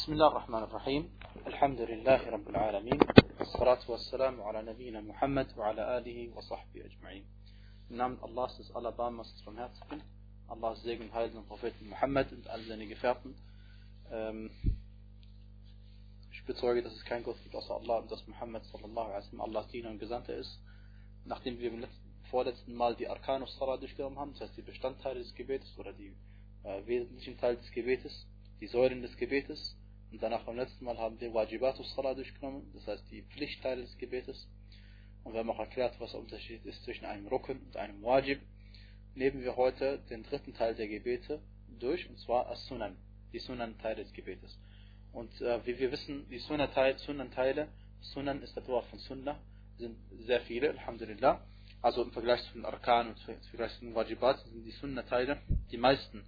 بسم الله الرحمن الرحيم الحمد لله رب العالمين والصلاة والسلام على نبينا Muhammad وعلى آله وصحبه أجمعين Im Namen Allahs des Alabamas vom Herzen, Allahs Segen und Heil den Propheten Muhammad und all seine Gefährten. Ähm, ich bezeuge, dass es kein Gott gibt außer Allah und dass Muhammad sallallahu alaihi wasallam Allahs Diener und Gesandter ist. Nachdem wir im letzten, vorletzten Mal die Arkanus Salah durchgenommen haben, das heißt die Bestandteile des Gebetes oder die äh, wesentlichen Teile des Gebetes, die Säulen des Gebetes, und danach beim letzten Mal haben wir Wajibatus Salah durchgenommen, das heißt die Pflichtteile des Gebetes. Und wir haben auch erklärt, was der Unterschied ist zwischen einem Rukun und einem Wajib. Nehmen wir heute den dritten Teil der Gebete durch, und zwar As-Sunan, die Sunan-Teile des Gebetes. Und äh, wie wir wissen, die Sunan-Teile, Sunan, Sunan ist der Dua von Sunnah, sind sehr viele, Alhamdulillah. Also im Vergleich zu den Arkan und im Vergleich zu den Wajibat sind die Sunnah-Teile die meisten.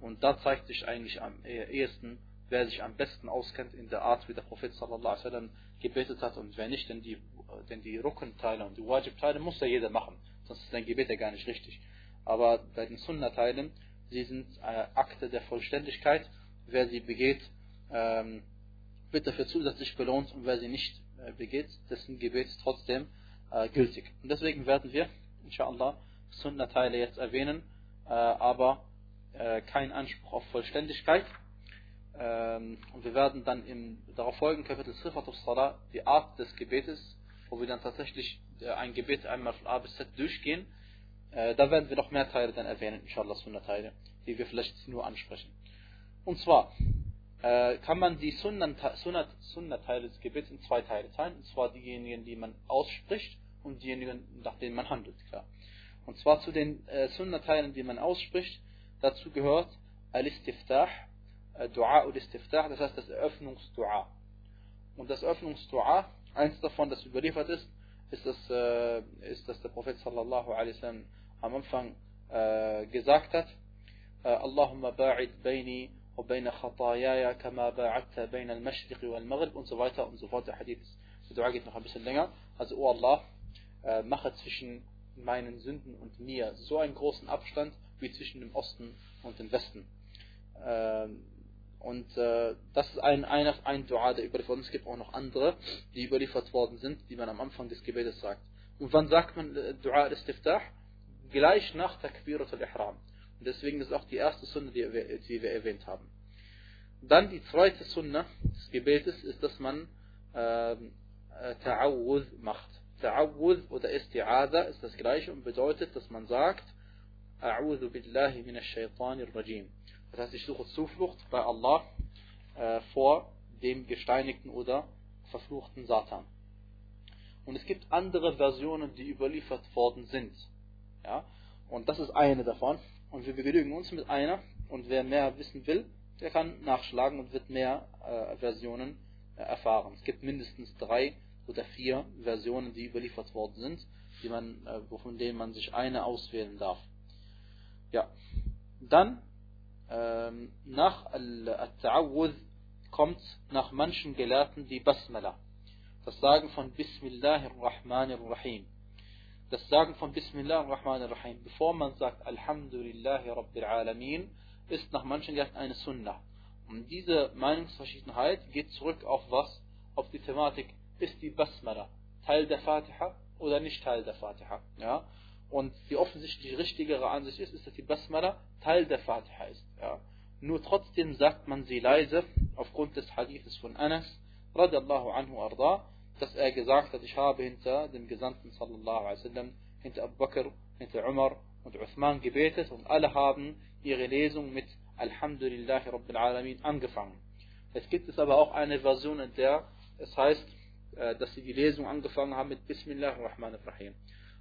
Und da zeigt sich eigentlich am ehesten, wer sich am besten auskennt in der Art, wie der Prophet sallallahu wasallam gebetet hat und wer nicht, denn die, denn die Rukun-Teile und die Wajib-Teile muss ja jeder machen, sonst ist dein Gebet ja gar nicht richtig. Aber bei den Sunnah-Teilen, sie sind äh, Akte der Vollständigkeit, wer sie begeht, ähm, wird dafür zusätzlich belohnt und wer sie nicht äh, begeht, dessen Gebet ist trotzdem äh, gültig. Und deswegen werden wir, inshallah, Sunnah-Teile jetzt erwähnen, äh, aber äh, kein Anspruch auf Vollständigkeit. Ähm, und wir werden dann im darauf folgenden Kapitel Sifat Salah die Art des Gebetes, wo wir dann tatsächlich äh, ein Gebet einmal von A bis Z durchgehen. Äh, da werden wir noch mehr Teile dann erwähnen, inshallah, Sunnah-Teile, die wir vielleicht nur ansprechen. Und zwar äh, kann man die Sunnah-Teile des Gebets in zwei Teile teilen, und zwar diejenigen, die man ausspricht und diejenigen, nach denen man handelt, klar. Und zwar zu den äh, Sunnah-Teilen, die man ausspricht, dazu gehört Al-Istiftah, Dua und Istiftah, das heißt das Eröffnungsdua. Und das Eröffnungsdua, eins davon, das überliefert ist, ist, das, äh, ist dass der Prophet sallallahu alaihi wasallam am Anfang äh, gesagt hat, Allahumma ba'id baini wa bayna khatayaya kama ba'adta bayna al-mashriq wal maghrib und so weiter und so fort. Der Hadith, der Dua geht noch ein bisschen länger. Also, oh Allah, äh, mache zwischen meinen Sünden und mir so einen großen Abstand wie zwischen dem Osten und dem Westen. Ähm, und äh, das ist ein, ein, ein Dua, der überliefert ist. Es gibt auch noch andere, die überliefert worden sind, die man am Anfang des Gebetes sagt. Und wann sagt man äh, Dua al-Istiftah? Gleich nach Takbirat al-Ihram. Und deswegen ist auch die erste Sunna, die die wir erwähnt haben. Dann die zweite Sunna des Gebetes ist, dass man ähm, äh, Ta'awudh macht. Ta'awudh oder Isti'adha ist das gleiche und bedeutet, dass man sagt, A'udhu billahi minash shaitanir rajim. Das heißt, ich suche Zuflucht bei Allah äh, vor dem gesteinigten oder verfluchten Satan. Und es gibt andere Versionen, die überliefert worden sind. Ja? Und das ist eine davon. Und wir begnügen uns mit einer. Und wer mehr wissen will, der kann nachschlagen und wird mehr äh, Versionen äh, erfahren. Es gibt mindestens drei oder vier Versionen, die überliefert worden sind, die man, äh, von denen man sich eine auswählen darf. Ja. Dann nach Al-Ta'awudh kommt nach manchen Gelehrten die Basmala. Das Sagen von Bismillahir Rahmanir Rahim. Das Sagen von Bismillahir Rahmanir Rahim, bevor man sagt Alhamdulillahi Rabbil Alamin, ist nach manchen Gelehrten eine Sunnah. Und diese Meinungsverschiedenheit geht zurück auf was? Auf die Thematik, ist die Basmala Teil der Fatiha oder nicht Teil der Fatiha? Ja? Und die offensichtlich richtigere Ansicht ist, ist, dass die Basmala Teil der Fatiha ist. Ja. Nur trotzdem sagt man sie leise, aufgrund des Hadithes von Anas, radiallahu anhu arda, dass er gesagt hat, ich habe hinter dem Gesandten sallallahu alaihi wasallam, hinter Abu Bakr, hinter Umar und Uthman gebetet und alle haben ihre Lesung mit Alhamdulillahi Rabbil Alamin angefangen. Es gibt es aber auch eine Version, in der es heißt, äh, dass sie die Lesung angefangen haben mit Bismillah Rahman Rahim.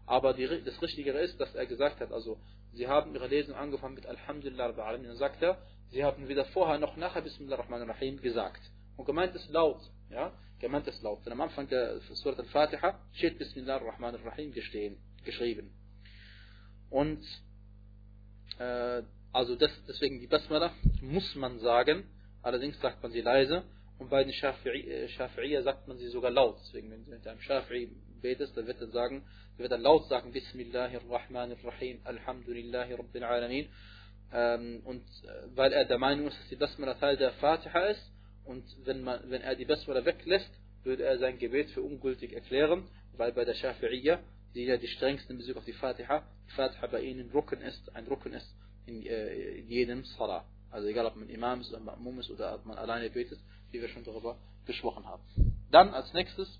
Aber die, das Richtigere ist, dass er gesagt hat, also sie haben ihre Lesung angefangen mit Alhamdulillah Rabbil Alamin. Dann sagt er, sie haben weder vorher noch nachher Bismillah Rahman Rahim gesagt. Und gemeint ist laut, ja, gemeint ist laut. Denn am Anfang der Surat Al-Fatiha steht Bismillah Rahman Rahim geschrieben. Und äh, also das, deswegen die Basmala muss man sagen, allerdings sagt man sie leise. Und bei den Shafi'iyya sagt man sie sogar laut. Deswegen, wenn du mit einem Shafi'i betest, dann wird er sagen, wird dann laut sagen, Bismillahirrahmanirrahim, Alhamdulillahi Rabbil Alamin. Ähm, und äh, weil er der Meinung ist, dass die Basmala Teil der Fatiha ist und wenn, man, wenn er die Basmala weglässt, würde er sein Gebet für ungültig erklären, weil bei der Shafi'iyya, die ja die strengsten in Bezug auf die Fatiha, die Fatiha bei ihnen Rücken ist, ein Rücken ist in, äh, in jedem Salah. Also egal ob man Imam ist oder Ma'mum ist oder ob man alleine betet, wie wir schon darüber gesprochen haben. Dann als nächstes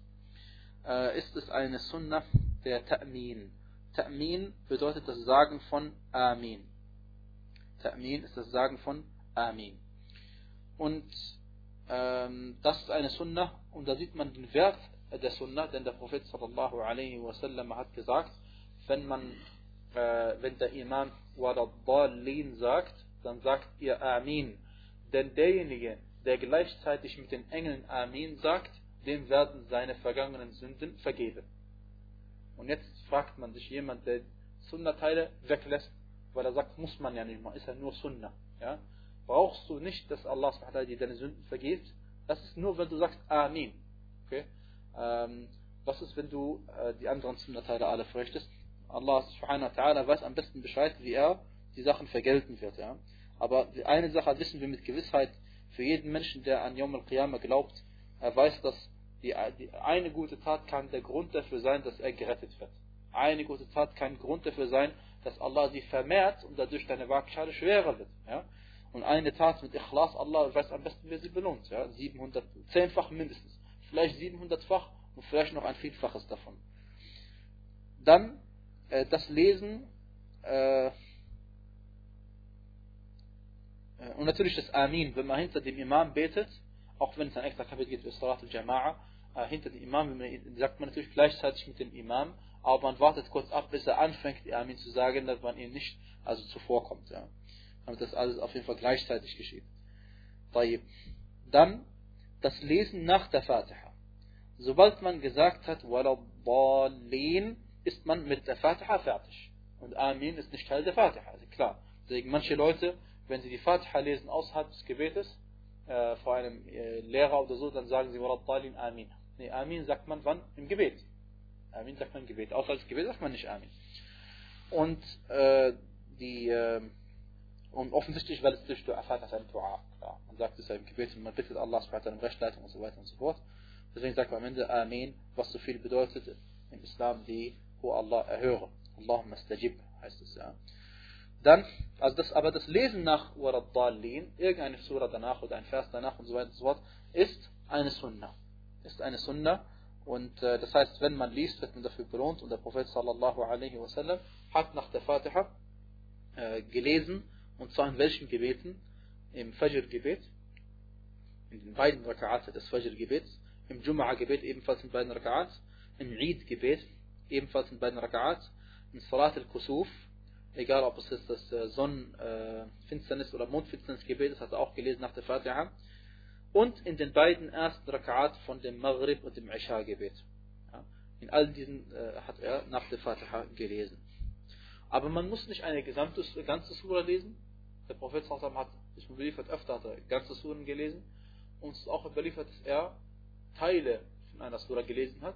äh, ist es eine Sunnah der Ta'min. Ta'min bedeutet das Sagen von Amin. Ta'min ist das Sagen von Amin. Und ähm, das ist eine Sunnah und da sieht man den Wert der Sunnah, denn der Prophet sallallahu alaihi wasallam hat gesagt, wenn man, äh, wenn der Imam Waradallin sagt, dann sagt ihr Amin. Denn derjenige, der gleichzeitig mit den Engeln Amin sagt, dem werden seine vergangenen Sünden vergeben. Und jetzt fragt man sich jemand, der Sunnah-Teile weglässt, weil er sagt, muss man ja nicht, man ist ja nur Sunnah. Ja? Brauchst du nicht, dass Allah dir deine Sünden vergibt? Das ist nur, wenn du sagst Amin. Okay? Ähm, was ist, wenn du äh, die anderen Sunnah-Teile alle verrichtest? Allah subhanahu wa weiß am besten Bescheid, wie er die Sachen vergelten wird. Ja? Aber eine Sache wissen wir mit Gewissheit, für jeden Menschen, der an Yom al-Qiyamah glaubt, er weiß, dass die, die, eine gute Tat kann der Grund dafür sein, dass er gerettet wird. Eine gute Tat kann Grund dafür sein, dass Allah sie vermehrt und dadurch deine Waagschale schwerer wird. Ja? Und eine Tat mit Ikhlas, Allah weiß am besten, wer sie belohnt. Ja? 700, zehnfach mindestens. Vielleicht 700-fach und vielleicht noch ein Vielfaches davon. Dann äh, das Lesen äh, äh, und natürlich das Amin, wenn man hinter dem Imam betet, auch wenn es ein extra Kapitel gibt für Salat al-Jama'a, äh, hinter dem Imam sagt man natürlich gleichzeitig mit dem Imam, aber man wartet kurz ab, bis er anfängt, Amin zu sagen, dass man ihm nicht also zuvorkommt. Ja. Damit das alles auf jeden Fall gleichzeitig geschieht. Dann das Lesen nach der Fatiha. Sobald man gesagt hat, Waladhalin, ist man mit der Fatiha fertig. Und Amin ist nicht Teil der Fatiha, also klar. Deswegen manche Leute, wenn sie die Fatiha lesen außerhalb des Gebetes, äh, vor einem äh, Lehrer oder so, dann sagen sie Waladhalin Amin. Nee, Amin sagt man wann? Im Gebet. Amin sagt man im Gebet. Außerhalb des Gebet sagt man nicht Amin. Und äh, die äh, und offensichtlich, weil es durch Fatiha ist ein Dua. Klar. Man sagt es ja im Gebet und man bittet Allah um Rechtleitung und so weiter und so fort. Deswegen sagt man am Ende Amin, was so viel bedeutet im Islam, die, wo Allah erhöre. Allahumma stajib, heißt es ja. Dann, also das, aber das Lesen nach Waraddalin, irgendeine Surah danach oder ein Vers danach und so weiter und so fort, ist eine Sunnah. Ist eine Sunnah. Und äh, das heißt, wenn man liest, wird man dafür belohnt. Und der Prophet sallallahu alaihi wasallam hat nach der Fatiha äh, gelesen, und zwar in welchen Gebeten? Im Fajr-Gebet, in den beiden Raka'at des Fajr-Gebets, im Jum'a-Gebet ebenfalls in beiden Raka'at, im Eid-Gebet ebenfalls in beiden Raka'at, im Salat al-Kusuf, egal ob es ist das äh, Sonnenfinsternis- oder Mondfinsternis-Gebet, das hat er auch gelesen nach der Fatiha, und in den beiden ersten Raka'at von dem Maghrib und dem Isha-Gebet. In all diesen äh, hat er nach der Fatiha gelesen. Aber man muss nicht eine gesamte, ganze Sura lesen. Der Prophet hat, ist überliefert, öfter hat er ganze Suren gelesen. Und es ist auch überliefert, dass er Teile von einer Sura gelesen hat.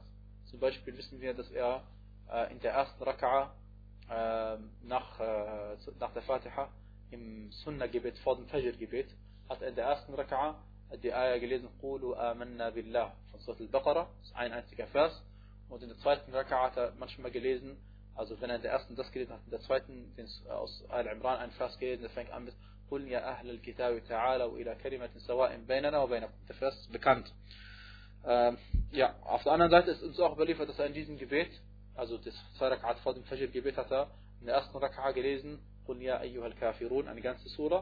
Zum Beispiel wissen wir, dass er äh, in der ersten Raka'a äh, nach, äh, nach der Fatiha im Sunnah-Gebet vor dem Fajr-Gebet hat er in der ersten Raka'a die Ayah gelesen, Qulu amanna billah von Surah al-Baqarah, das ist ein einziger Vers. Und in der zweiten Raka'a hat er manchmal gelesen, also wenn er in der ersten das gelesen hat, in der zweiten den aus Al-Imran ein Vers gelesen, der fängt an mit قل يا أهل الكتاب تعالوا إلى كلمة سواء بيننا وبينكم. Der Vers ist bekannt. Ähm, ja, auf der anderen Seite ist uns auch überliefert, dass er in diesem Gebet, also das zwei Rakat vor dem Fajr Gebet hat er in der ersten Rakat gelesen, Qul ya ayyuhal kafirun, eine ganze Sura,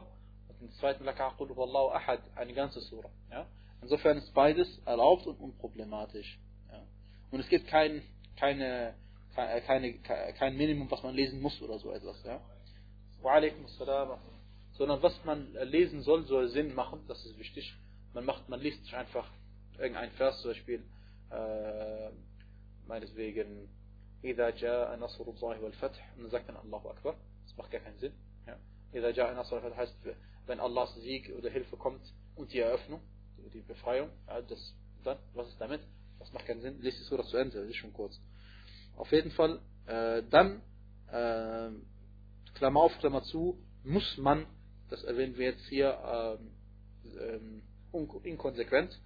und in der zweiten Rakat Qul wallahu ahad, eine ganze Sura. Ja? Insofern ist beides erlaubt und unproblematisch. Ja? Und es gibt kein, keine, äh, keine, kein Minimum, was man lesen muss oder so etwas. Ja? Sondern was man äh, lesen soll, soll Sinn machen, das ist wichtig. Man, macht, man liest nicht einfach irgendein Vers, zum Beispiel, äh, meinetwegen, إذا جاء نصر الله والفتح und dann sagt man Allahu Akbar. Das macht gar keinen Sinn. Ja. إذا جاء نصر والفتح heißt, wenn Allahs Sieg oder Hilfe kommt und die Eröffnung, die Befreiung, ja, das, dann, was ist damit? Das macht keinen Sinn. Lies die Surah zu Ende, das ist schon kurz. Auf jeden Fall, äh, dann, äh, Klammer auf, Klammer zu, muss man, das erwähnen wir jetzt hier, ähm, ähm, inkonsequent,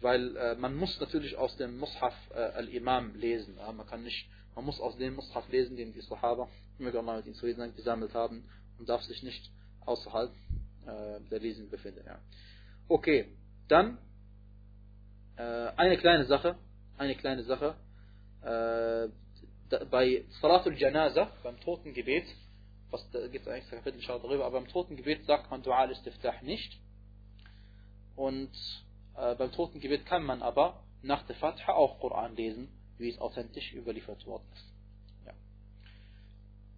weil äh, man muss natürlich aus dem Mushaf äh, al-Imam lesen. Ja? Man kann nicht, man muss aus dem Mushaf lesen, den die Sahaba, möge Allah mit ihnen zufrieden sein, gesammelt haben und darf sich nicht außerhalb äh, der Lesen befinden. Ja. Okay, dann äh, eine kleine Sache, eine kleine Sache. Äh, bei Salatul Janaza, beim Totengebet, was da gibt es eigentlich ein Kapitel darüber, aber beim Totengebet sagt man Dua al-Istiftah nicht. Und äh, beim Totengebet kann man aber nach der Fatha auch Koran lesen, wie es authentisch überliefert worden ist. Ja.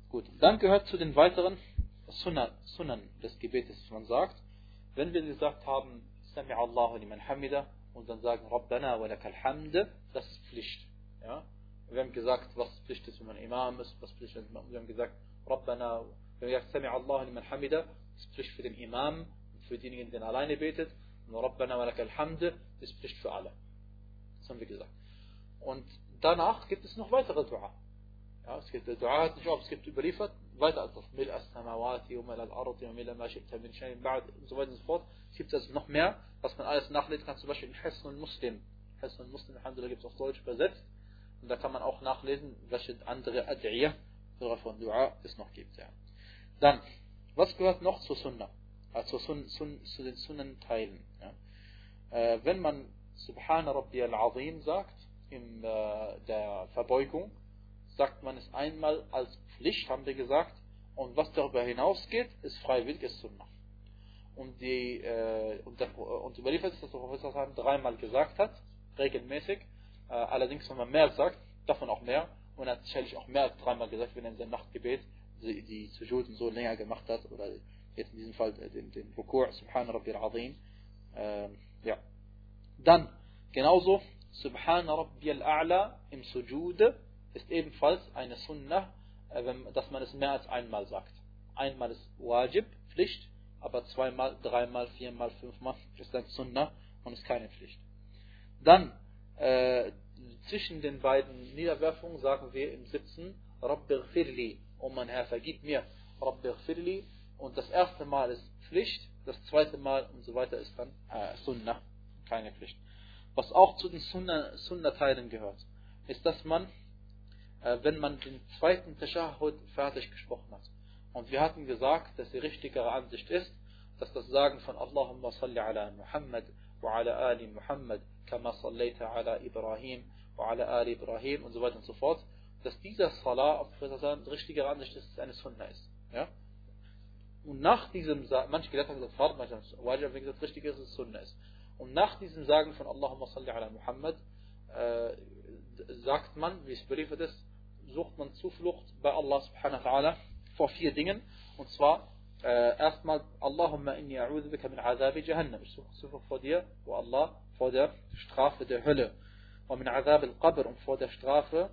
Gut, dann gehört zu den weiteren Sunnah, Sunnen des Gebetes, man sagt, wenn wir gesagt haben, Sami Allahu liman hamida, und dann sagen Rabbana wa lakal hamd, das ist Pflicht. Ja? Wir haben gesagt, was Pflicht ist, wenn man Imam ist, was Pflicht ist, wir haben gesagt, Rabbana, wir haben gesagt, Sami Allahu liman hamida, das ist Pflicht für den Imam und für diejenigen, die alleine betet, und Rabbana wa lakal hamd, das ist Pflicht für alle. Das haben wir gesagt. Und danach gibt es noch weitere Dua. Ja, es gibt Dua hat nicht auf, es gibt überliefert, weiter als das Mil as-Samawati und Mil ma shi'ta min shay'in ba'd und so weiter und so fort. Es gibt also noch mehr, was man alles nachlesen kann, zum Beispiel in Hesn und Muslim. Hesn und Muslim, Alhamdulillah, gibt es auf Deutsch übersetzt. Und da kann man auch nachlesen, welche andere Ad'iyah von Dua es noch gibt. Ja. Dann, was gehört noch zur Sunnah? Also sun, sun, zu den Sunnenteilen. Ja. Äh, wenn man Subhana Rabbi al-Azim sagt, in äh, der Verbeugung, sagt man es einmal als Pflicht, haben wir gesagt. Und was darüber hinausgeht, ist freiwilliges Sunnah. Und, die, äh, und, der, und überliefert ist, dass der Professor dreimal gesagt hat, regelmäßig. Äh, allerdings, wenn man mehr sagt, davon auch mehr. Und er hat sicherlich auch mehr als dreimal gesagt, wenn er in seinem Nachtgebet die, die Sujuden so länger gemacht hat, oder jetzt in diesem Fall den, den Rukur, Subhan Rabbi al-Azim. Äh, ja. Dann, genauso, Subhan Rabbi al-A'la im Sujud ist ebenfalls eine Sunnah, äh, dass man es mehr als einmal sagt. Einmal ist Wajib, Pflicht, aber zweimal, dreimal, viermal, fünfmal ist dann Sunnah und ist keine Pflicht. Dann, äh, zwischen den beiden Niederwerfungen sagen wir im Sitzen, Rabbir Firli, oh mein Herr, vergib mir, Rabbir Firli, und das erste Mal ist Pflicht, das zweite Mal und so weiter ist dann äh, Sunnah, keine Pflicht. Was auch zu den Sunnah-Teilen gehört, ist, dass man äh, wenn man den zweiten Tashahud fertig gesprochen hat. Und wir hatten gesagt, dass die richtigere Ansicht ist, dass das Sagen von Allahumma salli ala Muhammad wa ala ali Muhammad kama sallaita ala Ibrahim wa ala ali Ibrahim und so weiter und so fort, dass dieser Salah auf die richtige Ansicht ist, eine Sunna ist. Ja? Und nach diesem manche Gelehrte haben gesagt, Fard, manche haben gesagt, richtig ist, es Sunna ist. Und nach diesem Sagen von Allahumma salli ala Muhammad äh, sagt man, wie es berichtet ist, sucht man Zuflucht bei Allah subhanahu wa ta'ala vor vier Dingen. Und zwar äh, erstmal Allahumma inni a'udhu bika min azabi jahannam. Ich suche Zuflucht vor dir, wo Allah, vor der Strafe der Hölle. Und min azab al-qabr und vor der Strafe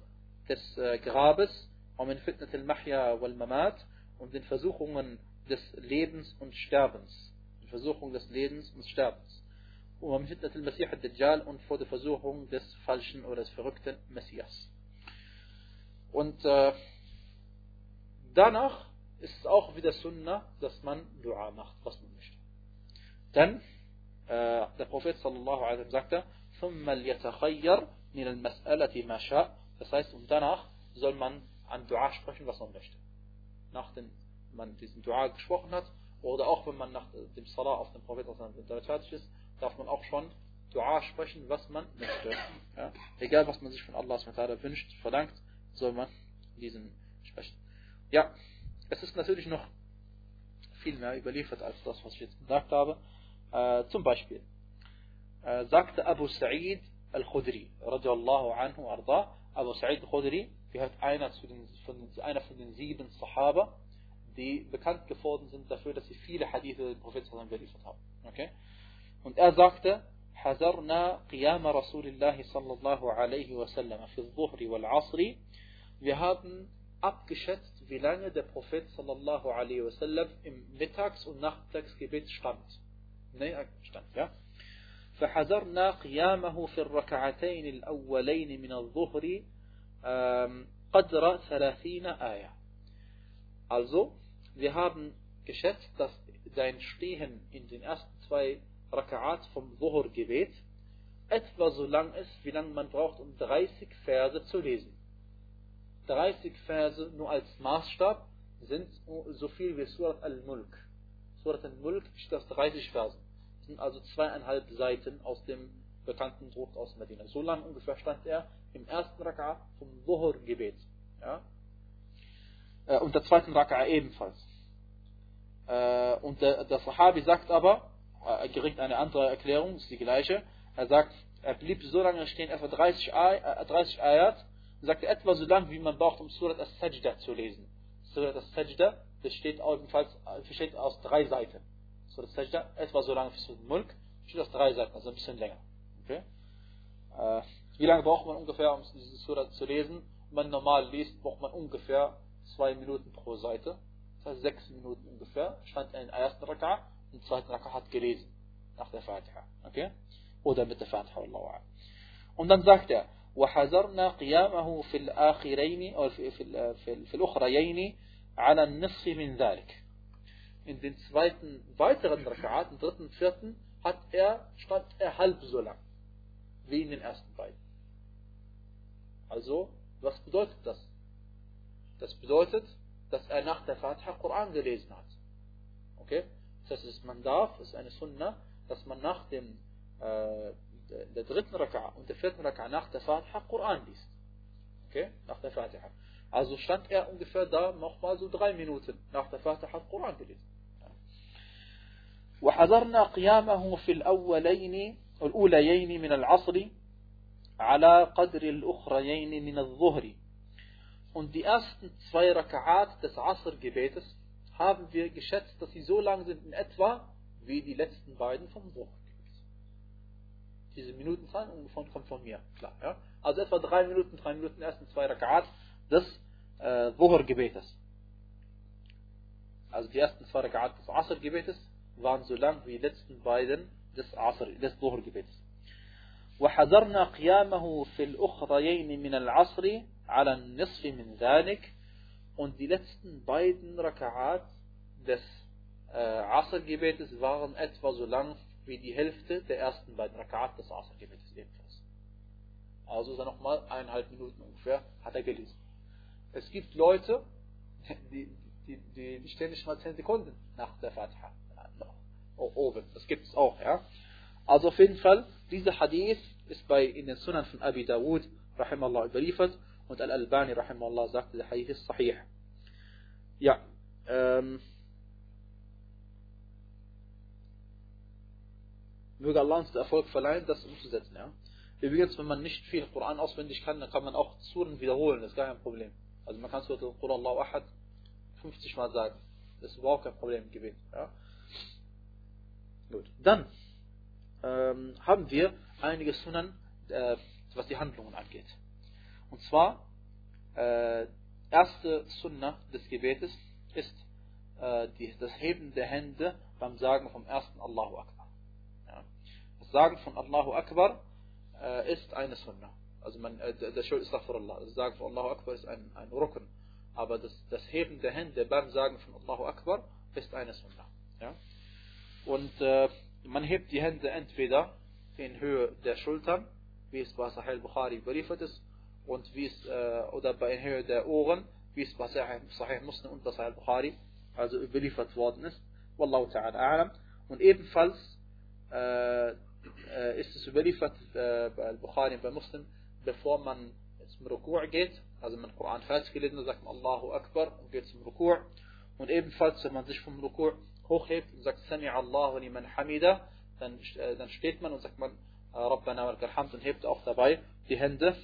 des äh, Grabes. Und min fitnat al-mahya wal-mamat und den Versuchungen des Lebens und Sterbens. Die Versuchung des Lebens und Sterbens Und min fitnat al-masih al-dajjal und vor der Versuchung des falschen oder des verrückten Messias. Und äh, danach ist es auch wieder Sunnah, dass man Dua macht, was man möchte. Dann, äh, der Prophet sallallahu alaihi wa sagte, ثم ليتخير من المسألة ما شاء. Das heißt, und danach soll man an Dua sprechen, was man möchte. Nachdem man diesen Dua gesprochen hat, oder auch wenn man nach dem Salah auf den Prophet damit fertig ist, darf man auch schon Dua sprechen, was man möchte. Ja? Egal, was man sich von Allah wünscht, verlangt, soll man diesen sprechen. Ja, es ist natürlich noch viel mehr überliefert als das, was ich jetzt gesagt habe. Äh, zum Beispiel äh, sagte Abu Sa'id al-Khudri, radiallahu anhu arda, Abu Sa'id al-Khudri gehört einer, zu den, von, einer von den sieben Sahaba, die bekannt geworden sind dafür, dass sie viele Hadithe des Propheten überliefert haben. Okay? Und er sagte, حذرنا قيام رسول الله صلى الله عليه وسلم في الظهر والعصر wir haben abgeschätzt, wie lange der Prophet sallallahu alaihi wasallam im Mittags- und Nachmittagsgebet stand. Nee, stand, ja. فحذرنا قيامه في الركعتين الأولين من الظهر قدر ثلاثين آية. Also, wir haben geschätzt, dass sein Stehen in den ersten zwei Raka'at vom Dhuhr-Gebet etwa so lang ist, wie lange man braucht, um 30 Verse zu lesen. 30 Verse nur als Maßstab sind so viel wie Surat al-Mulk. Surat al-Mulk besteht aus 30 Versen. Das sind also zweieinhalb Seiten aus dem bekannten Druck aus Medina. So lang ungefähr stand er im ersten Raka'a vom Dhuhr-Gebet. Ja? Äh, und der zweiten Raka'a ebenfalls. Äh, und der Sahabi sagt aber, er kriegt eine andere Erklärung, ist die gleiche. Er sagt, er blieb so lange stehen, etwa 30, Ay 30 Ayat, und sagte etwa so lange, wie man braucht, um Surat al-Sajda zu lesen. Surat al-Sajda besteht ebenfalls besteht aus drei Seiten. Surat al-Sajda etwa so lange wie Surat al-Mulk, besteht aus drei Seiten, also ein bisschen länger. Okay? Äh, wie lange braucht man ungefähr, um diese Surat zu lesen? Wenn man normal liest, braucht man ungefähr zwei Minuten pro Seite. Das heißt sechs Minuten ungefähr. Stand in der ersten Raka und im zweiten Raka hat gelesen. Nach der Fatiha. Okay? Oder mit der Fatiha. Und dann sagt er, وحذرنا قيامه في الآخرين أو في, في, في, في الأخريين على النصف من ذلك. In den zweiten, weiteren Raka'aten, dritten, vierten, hat er, stand er halb so lang, wie in den ersten beiden. Also, was bedeutet das? Das bedeutet, dass er nach der Fatiha Koran gelesen hat. Okay? Das heißt, man darf, es ist eine Sunna, dass man nach dem äh, der dritten Raka'a und der vierten Raka'a nach der Fatiha Koran liest. Okay? Nach der Fatiha. Also stand er ungefähr da nochmal so drei Minuten nach der Fatiha Koran gelesen. وحذرنا قيامه في الأولين الأوليين من العصر على قدر الأخريين من الظهر Und die ersten zwei Raka'at des Asr-Gebetes haben wir geschätzt, dass sie so lang sind in etwa wie die letzten beiden vom Dhuhr. Diese Minutenzahl kommt von mir, klar. Ja? Also etwa drei Minuten, drei Minuten ersten zwei Raka'at des äh, Dhuhr-Gebetes. Also die ersten zwei Raka'at des Asr-Gebetes waren so lang wie die letzten beiden des Asr, des Dhuhr-Gebetes. وحذرنا قيامه في الأخريين من العصر على النصف من ذلك und die letzten beiden Raka'at des äh, Asr-Gebetes waren etwa so lang wie die Hälfte der ersten beiden Raka'at des Asr-Gebetes ebenfalls. Also ist nochmal eineinhalb Minuten ungefähr hat er gelesen. Es gibt Leute, die, die, die, die stehen nicht mal zehn Sekunden nach der Fatiha. Oben. Das gibt es auch, ja. Also auf jeden Fall, dieser Hadith ist bei in den Sunan von Abi Dawud, rahimallah, überliefert und Al-Albani, rahimallah, sagte, der Hadith ist sahih. Ja, ähm, möge Allah uns den Erfolg verleihen, das umzusetzen, ja. Übrigens, wenn man nicht viel Koran auswendig kann, dann kann man auch Suren wiederholen, das ist gar kein Problem. Also man kann Surat Quran Allahu Ahad 50 Mal sagen. Das ist überhaupt kein Problem gewesen, ja. Gut. Dann ähm, haben wir einige Sunnen, äh, was die Handlungen angeht. Und zwar, äh, erste Sunna des Gebetes ist äh, die, das Heben der Hände beim Sagen vom ersten Allahu Akbar. Ja. Das Sagen von Allahu Akbar äh, ist eine Sunna. Also man, äh, der Schuld ist Allah. Das Sagen von Allahu Akbar ist ein, ein Rücken. Aber das, das Heben der Hände beim Sagen von Allahu Akbar ist eine Sunna. Ja. Und äh, man hebt die Hände entweder in Höhe der Schultern, wie es bei Sahih Bukhari überliefert ist, und wie es, äh, oder bei Höhe der Ohren, wie es bei Sahih Muslim und bei Sahih Bukhari, also überliefert worden ist. Wallahu ta'ala a'lam. Und ebenfalls äh, äh, ist es überliefert äh, bei Bukhari und bei Muslim, bevor man zum Rukur geht, also man Koran fertig gelesen hat, sagt man Allahu Akbar und geht zum Rukur. Und ebenfalls, wenn man sich vom Rukur hochhebt und sagt Sami Allahu liman hamida, dann, äh, dann steht man und sagt man Rabbana Hamd und hebt auch dabei die Hände,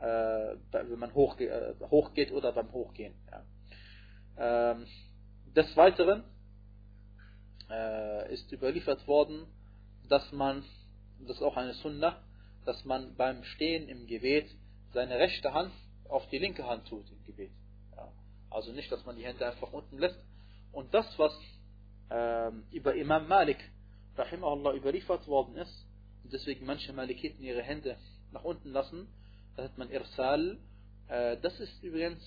äh, wenn man hoch, äh, hochgeht oder beim Hochgehen. Ja. Ähm, des Weiteren äh, ist überliefert worden, dass man, das ist auch eine Sunna, dass man beim Stehen im Gebet seine rechte Hand auf die linke Hand tut im Gebet. Ja. Also nicht, dass man die Hände einfach unten lässt. Und das, was ähm, über Imam Malik, rahimahullah, überliefert worden ist, und deswegen manche Malikiten ihre Hände nach unten lassen, da hat man Irsal. Äh, das ist übrigens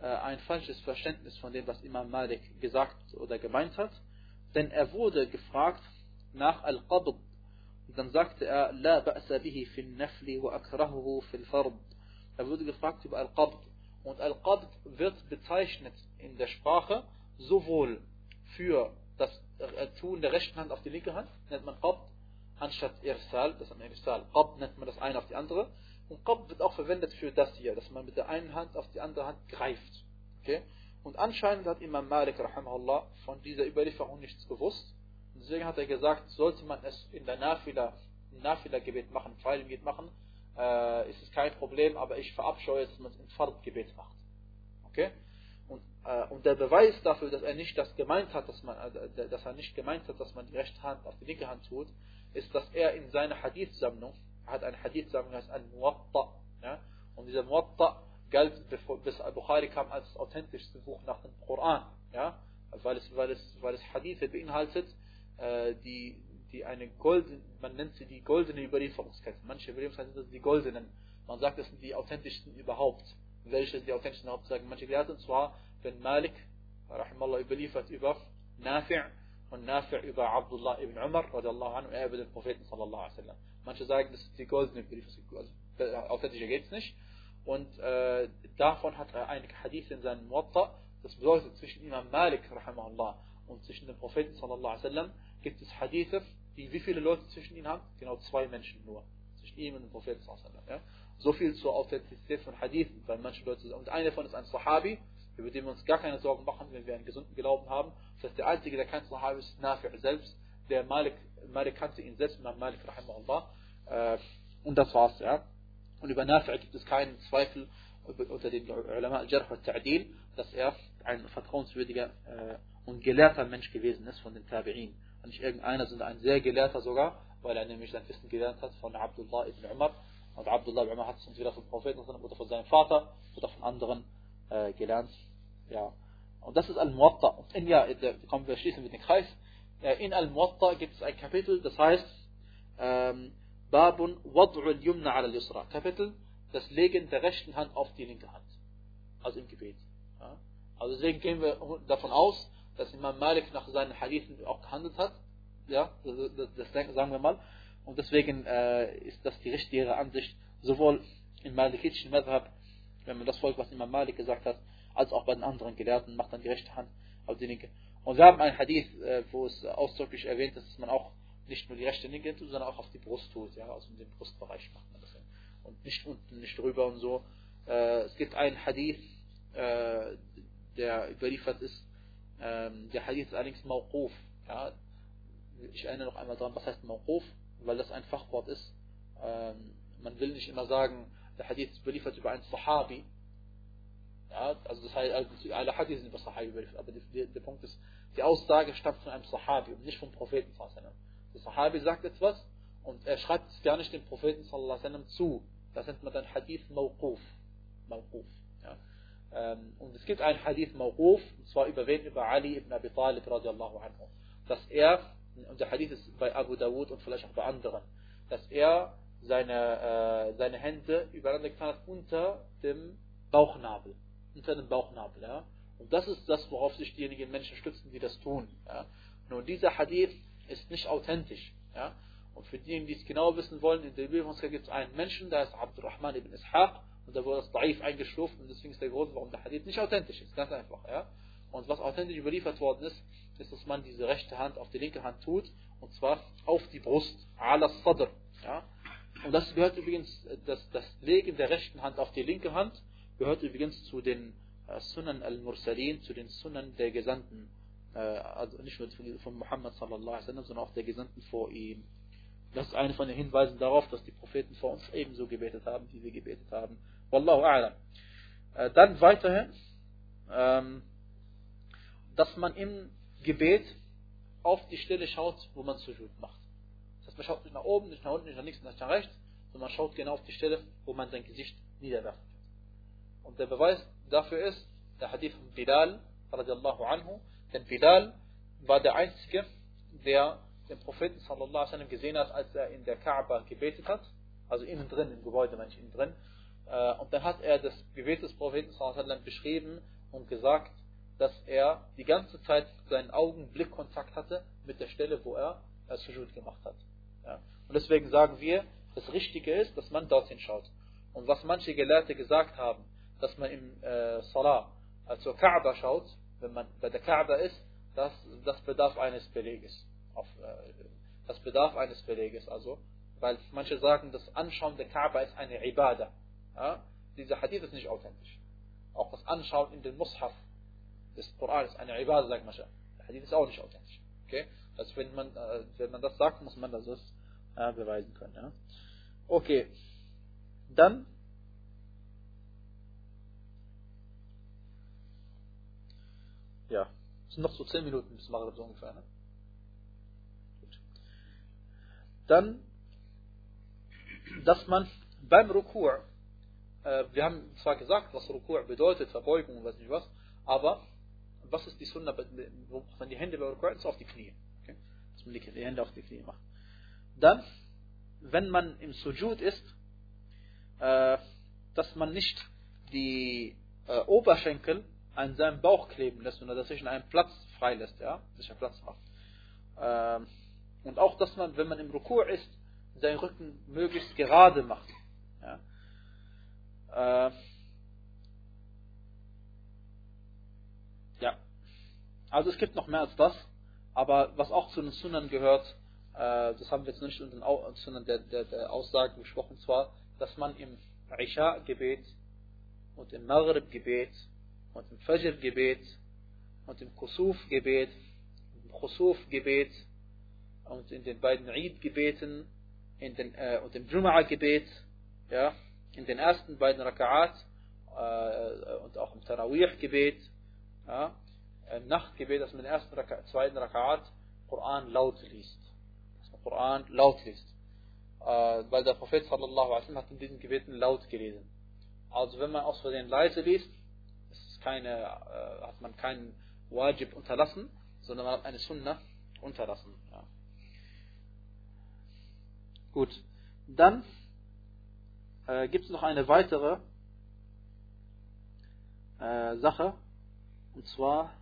äh, ein falsches Verständnis von dem, was Imam Malik gesagt oder gemeint hat, denn er wurde gefragt nach Al-Qabd dann sagte er, La ba'sa bihi fil nafli wa akrahuhu fil fard. Er wurde gefragt über Al-Qabd. Und Al-Qabd wird bezeichnet in der Sprache sowohl für das Tun der rechten Hand auf die linke Hand, nennt man Qabd, anstatt Irsal, das ist ein Irsal. Qabd nennt man das eine auf die andere. Und Qabd wird auch verwendet für das hier, dass man mit der einen Hand auf die andere Hand greift. Okay? Und anscheinend hat Imam Malik rahimahullah von dieser Überlieferung nichts gewusst. Und deswegen hat er gesagt, sollte man es in der Nafila, im Nafila-Gebet machen, Pfeilengebet machen, äh, ist es kein Problem, aber ich verabscheue, dass man es im Fard-Gebet macht. Okay? Und, äh, und der Beweis dafür, dass er nicht das gemeint hat, dass man, äh, dass er nicht gemeint hat, dass man die rechte Hand auf die linke Hand tut, ist, dass er in seiner Hadith-Sammlung, hat eine Hadith-Sammlung, heißt Al-Muwatta, ja? und dieser Muwatta galt, bis Al-Bukhari kam, als das authentischste Buch nach dem Koran, ja? weil, es, weil, es, weil es Hadithe beinhaltet, äh, die, die eine goldene, man nennt sie die goldene Überlieferungskette. Manche Überlieferungsketten sind die goldenen. Man sagt, das sind die authentischsten überhaupt. Welche die authentischsten überhaupt sagen manche Gelehrte, und zwar, wenn Malik, rahimallah, überliefert über Nafi' und Nafi' über Abdullah ibn Umar, anhu, er über den Propheten, sallallahu alaihi wasallam. Manche sagen, das ist die goldene Überlieferungskette. Also, authentischer geht's nicht. Und äh, davon hat er einige Hadith in seinem Muwatta. Das bedeutet, zwischen Imam Malik, rahimahullah, und zwischen dem Propheten, sallallahu alaihi wasallam, gibt es Hadithe, die wie viele Leute zwischen ihnen haben? Genau zwei Menschen nur. Zwischen ihm und dem Propheten, sallallahu alaihi wasallam. Ja? So viel zur Authentizität von Hadithen, weil manche Leute, und einer davon ist ein Sahabi, über den wir uns gar keine Sorgen machen, wenn wir einen gesunden Glauben haben. Das heißt, der Einzige, der kein Sahabi ist, Nafi' selbst, der Malik, Malik kannte ihn selbst, Imam Malik, rahimahullah, äh, und das war's, ja. Und über Nafi' gibt es keinen Zweifel unter den Ulama al-Jarh und Ta'dil, dass er ein vertrauenswürdiger äh, und gelehrter Mensch gewesen ist von den Tabi'in. Und nicht irgendeiner, sondern ein sehr gelehrter sogar, weil er nämlich sein Wissen gelernt hat von Abdullah ibn Umar. Und Abdullah ibn Umar hat es entweder vom Propheten oder von seinem Vater oder von anderen äh, gelernt. Ja. Und das ist Al-Muwatta. Und in, ja, kommen wir schließen mit dem Kreis. In Al-Muwatta gibt es ein Kapitel, das heißt, ähm, Babun Wad'u al-Yumna ala al-Yusra. Kapitel, das Legen der rechten Hand auf die linke Hand. Also im Gebet. Also deswegen gehen wir davon aus, dass Imam Malik nach seinen Hadithen auch gehandelt hat. Ja, das, das, das sagen wir mal. Und deswegen äh, ist das die richtige Ansicht, sowohl im malikitischen Madhab, wenn man das folgt, was Imam Malik gesagt hat, als auch bei den anderen Gelehrten, macht dann die rechte Hand auf die linke. Und wir haben ein Hadith, äh, wo es ausdrücklich erwähnt ist, dass man auch nicht nur die rechte linke tut, sondern auch auf die Brust tut, ja, also in den Brustbereich macht man das. Und nicht unten, nicht drüber und so. Äh, es gibt einen Hadith, äh, der überliefert ist, ähm, der Hadith ist allerdings Mauquf. Ja. Ich erinnere noch einmal daran, was heißt Mauquf, weil das ein Fachwort ist. Ähm, man will nicht immer sagen, der Hadith ist überliefert über einen Sahabi. Ja, also das heißt, also alle Hadith sind über Sahabi überliefert, aber die, der Punkt ist, die Aussage stammt von einem Sahabi und nicht vom Propheten. Der Sahabi sagt etwas und er schreibt es gar nicht dem Propheten zu. Das nennt man dann Hadith Mawquf. Mawquf. Ja. Ähm, und es gibt einen Hadith Mawquf, und zwar über wen? Über Ali ibn Abi Talib radiallahu anhu. Dass er, und der Hadith ist bei Abu Dawud und vielleicht auch bei anderen, dass er seine, äh, seine Hände übereinander getan hat unter dem Bauchnabel. Unter dem Bauchnabel, ja. Und das ist das, worauf sich diejenigen Menschen stützen, die das tun. Ja. Nun, dieser Hadith ist nicht authentisch. Ja. Und für diejenigen, die es genau wissen wollen, in der Überlieferungskette gibt es einen Menschen, der ist Abdurrahman ibn Ishaq, und da wurde das Daif eingestuft, und deswegen ist der Grund, warum der Hadith nicht authentisch ist. Ganz einfach, ja. Und was authentisch überliefert worden ist, ist, dass man diese rechte Hand auf die linke Hand tut, und zwar auf die Brust, ala sadr, ja. Und das gehört übrigens, das, das Legen der rechten Hand auf die linke Hand, gehört übrigens zu den äh, Sunan al-Mursalin, zu den Sunan der Gesandten, äh, also nicht nur von Muhammad sallallahu alaihi wasallam, sondern auch der Gesandten vor ihm. Das ist eine von den Hinweisen darauf, dass die Propheten vor uns ebenso gebetet haben, wie wir gebetet haben. Wallahu a'lam. Äh, dann weiterhin, ähm, dass man im Gebet auf die Stelle schaut, wo man Sujud macht. Das heißt, man schaut nicht nach oben, nicht nach unten, nicht nach links, nicht nach rechts, sondern man schaut genau auf die Stelle, wo man sein Gesicht niederwerfen wird. Und der Beweis dafür ist der Hadith von Bilal, radiallahu anhu, denn Bilal war der Einzige, der den Propheten sallallahu alaihi wasallam gesehen hat, als er in der Kaaba gebetet hat, also innen drin, im Gebäude, manche innen drin. Äh, und dann hat er das Gebet des Propheten sallallahu alaihi wasallam beschrieben und gesagt, dass er die ganze Zeit seinen Augen Blickkontakt hatte mit der Stelle, wo er Sujud gemacht hat. Ja. Und deswegen sagen wir, das Richtige ist, dass man dorthin schaut. Und was manche Gelehrte gesagt haben, dass man im äh, Salah äh, zur Kaaba schaut, wenn man bei der Kaaba ist, das, das bedarf eines Beleges. Auf, äh, das bedarf eines Beleges. Also, weil manche sagen, das Anschauen der Kaaba ist eine Ibadah. Ja? Dieser Hadith ist nicht authentisch. Auch das Anschauen in den Mushaf des Koran ist eine Ibadah, sagt manche. Der Hadith ist auch nicht authentisch. Okay? Also wenn man, äh, wenn man das sagt, muss man das äh, beweisen können. Ja? Okay. Dann ja, es sind noch so 10 Minuten bis Maghrib so ungefähr. Ne? Gut. Dann, dass man beim Rukur, äh, wir haben zwar gesagt, was Rukur bedeutet, Verbeugung und weiß nicht was, aber was ist die Sunna, wo man die Hände bei Rukur ist auf die Knie. Okay? Dass man die Hände auf die Knie macht. Dann, wenn man im Sujud ist, äh, dass man nicht die äh, Oberschenkel an seinem Bauch kleben lässt und dass sich einen Platz freilässt, ja, sich einen Platz macht. Ähm, und auch, dass man, wenn man im Rukur ist, seinen Rücken möglichst gerade macht. Ja. Äh, ja. Also es gibt noch mehr als das, aber was auch zu den Sunnern gehört, äh, das haben wir jetzt nicht unter den Sunnern der, der, der Aussagen besprochen, zwar, dass man im Isha-Gebet und im Maghrib-Gebet und im Fajr-Gebet und im Kusuf-Gebet, im Khusuf-Gebet und in den beiden Eid-Gebeten äh, und im Jum'a-Gebet, ja, in den ersten beiden Raka'at äh, und auch im Tarawih-Gebet, ja, im Nachtgebet, dass man den ersten Raka zweiten Raka'at Koran laut liest. Dass man Koran laut liest. Äh, weil der Prophet sallallahu alaihi wasallam hat in diesen Gebeten laut gelesen. Also wenn man aus Versehen leise liest, keine, äh, hat man keinen Wajib unterlassen, sondern man hat eine Sunna unterlassen. Ja. Gut, dann äh, gibt es noch eine weitere äh, Sache, und zwar,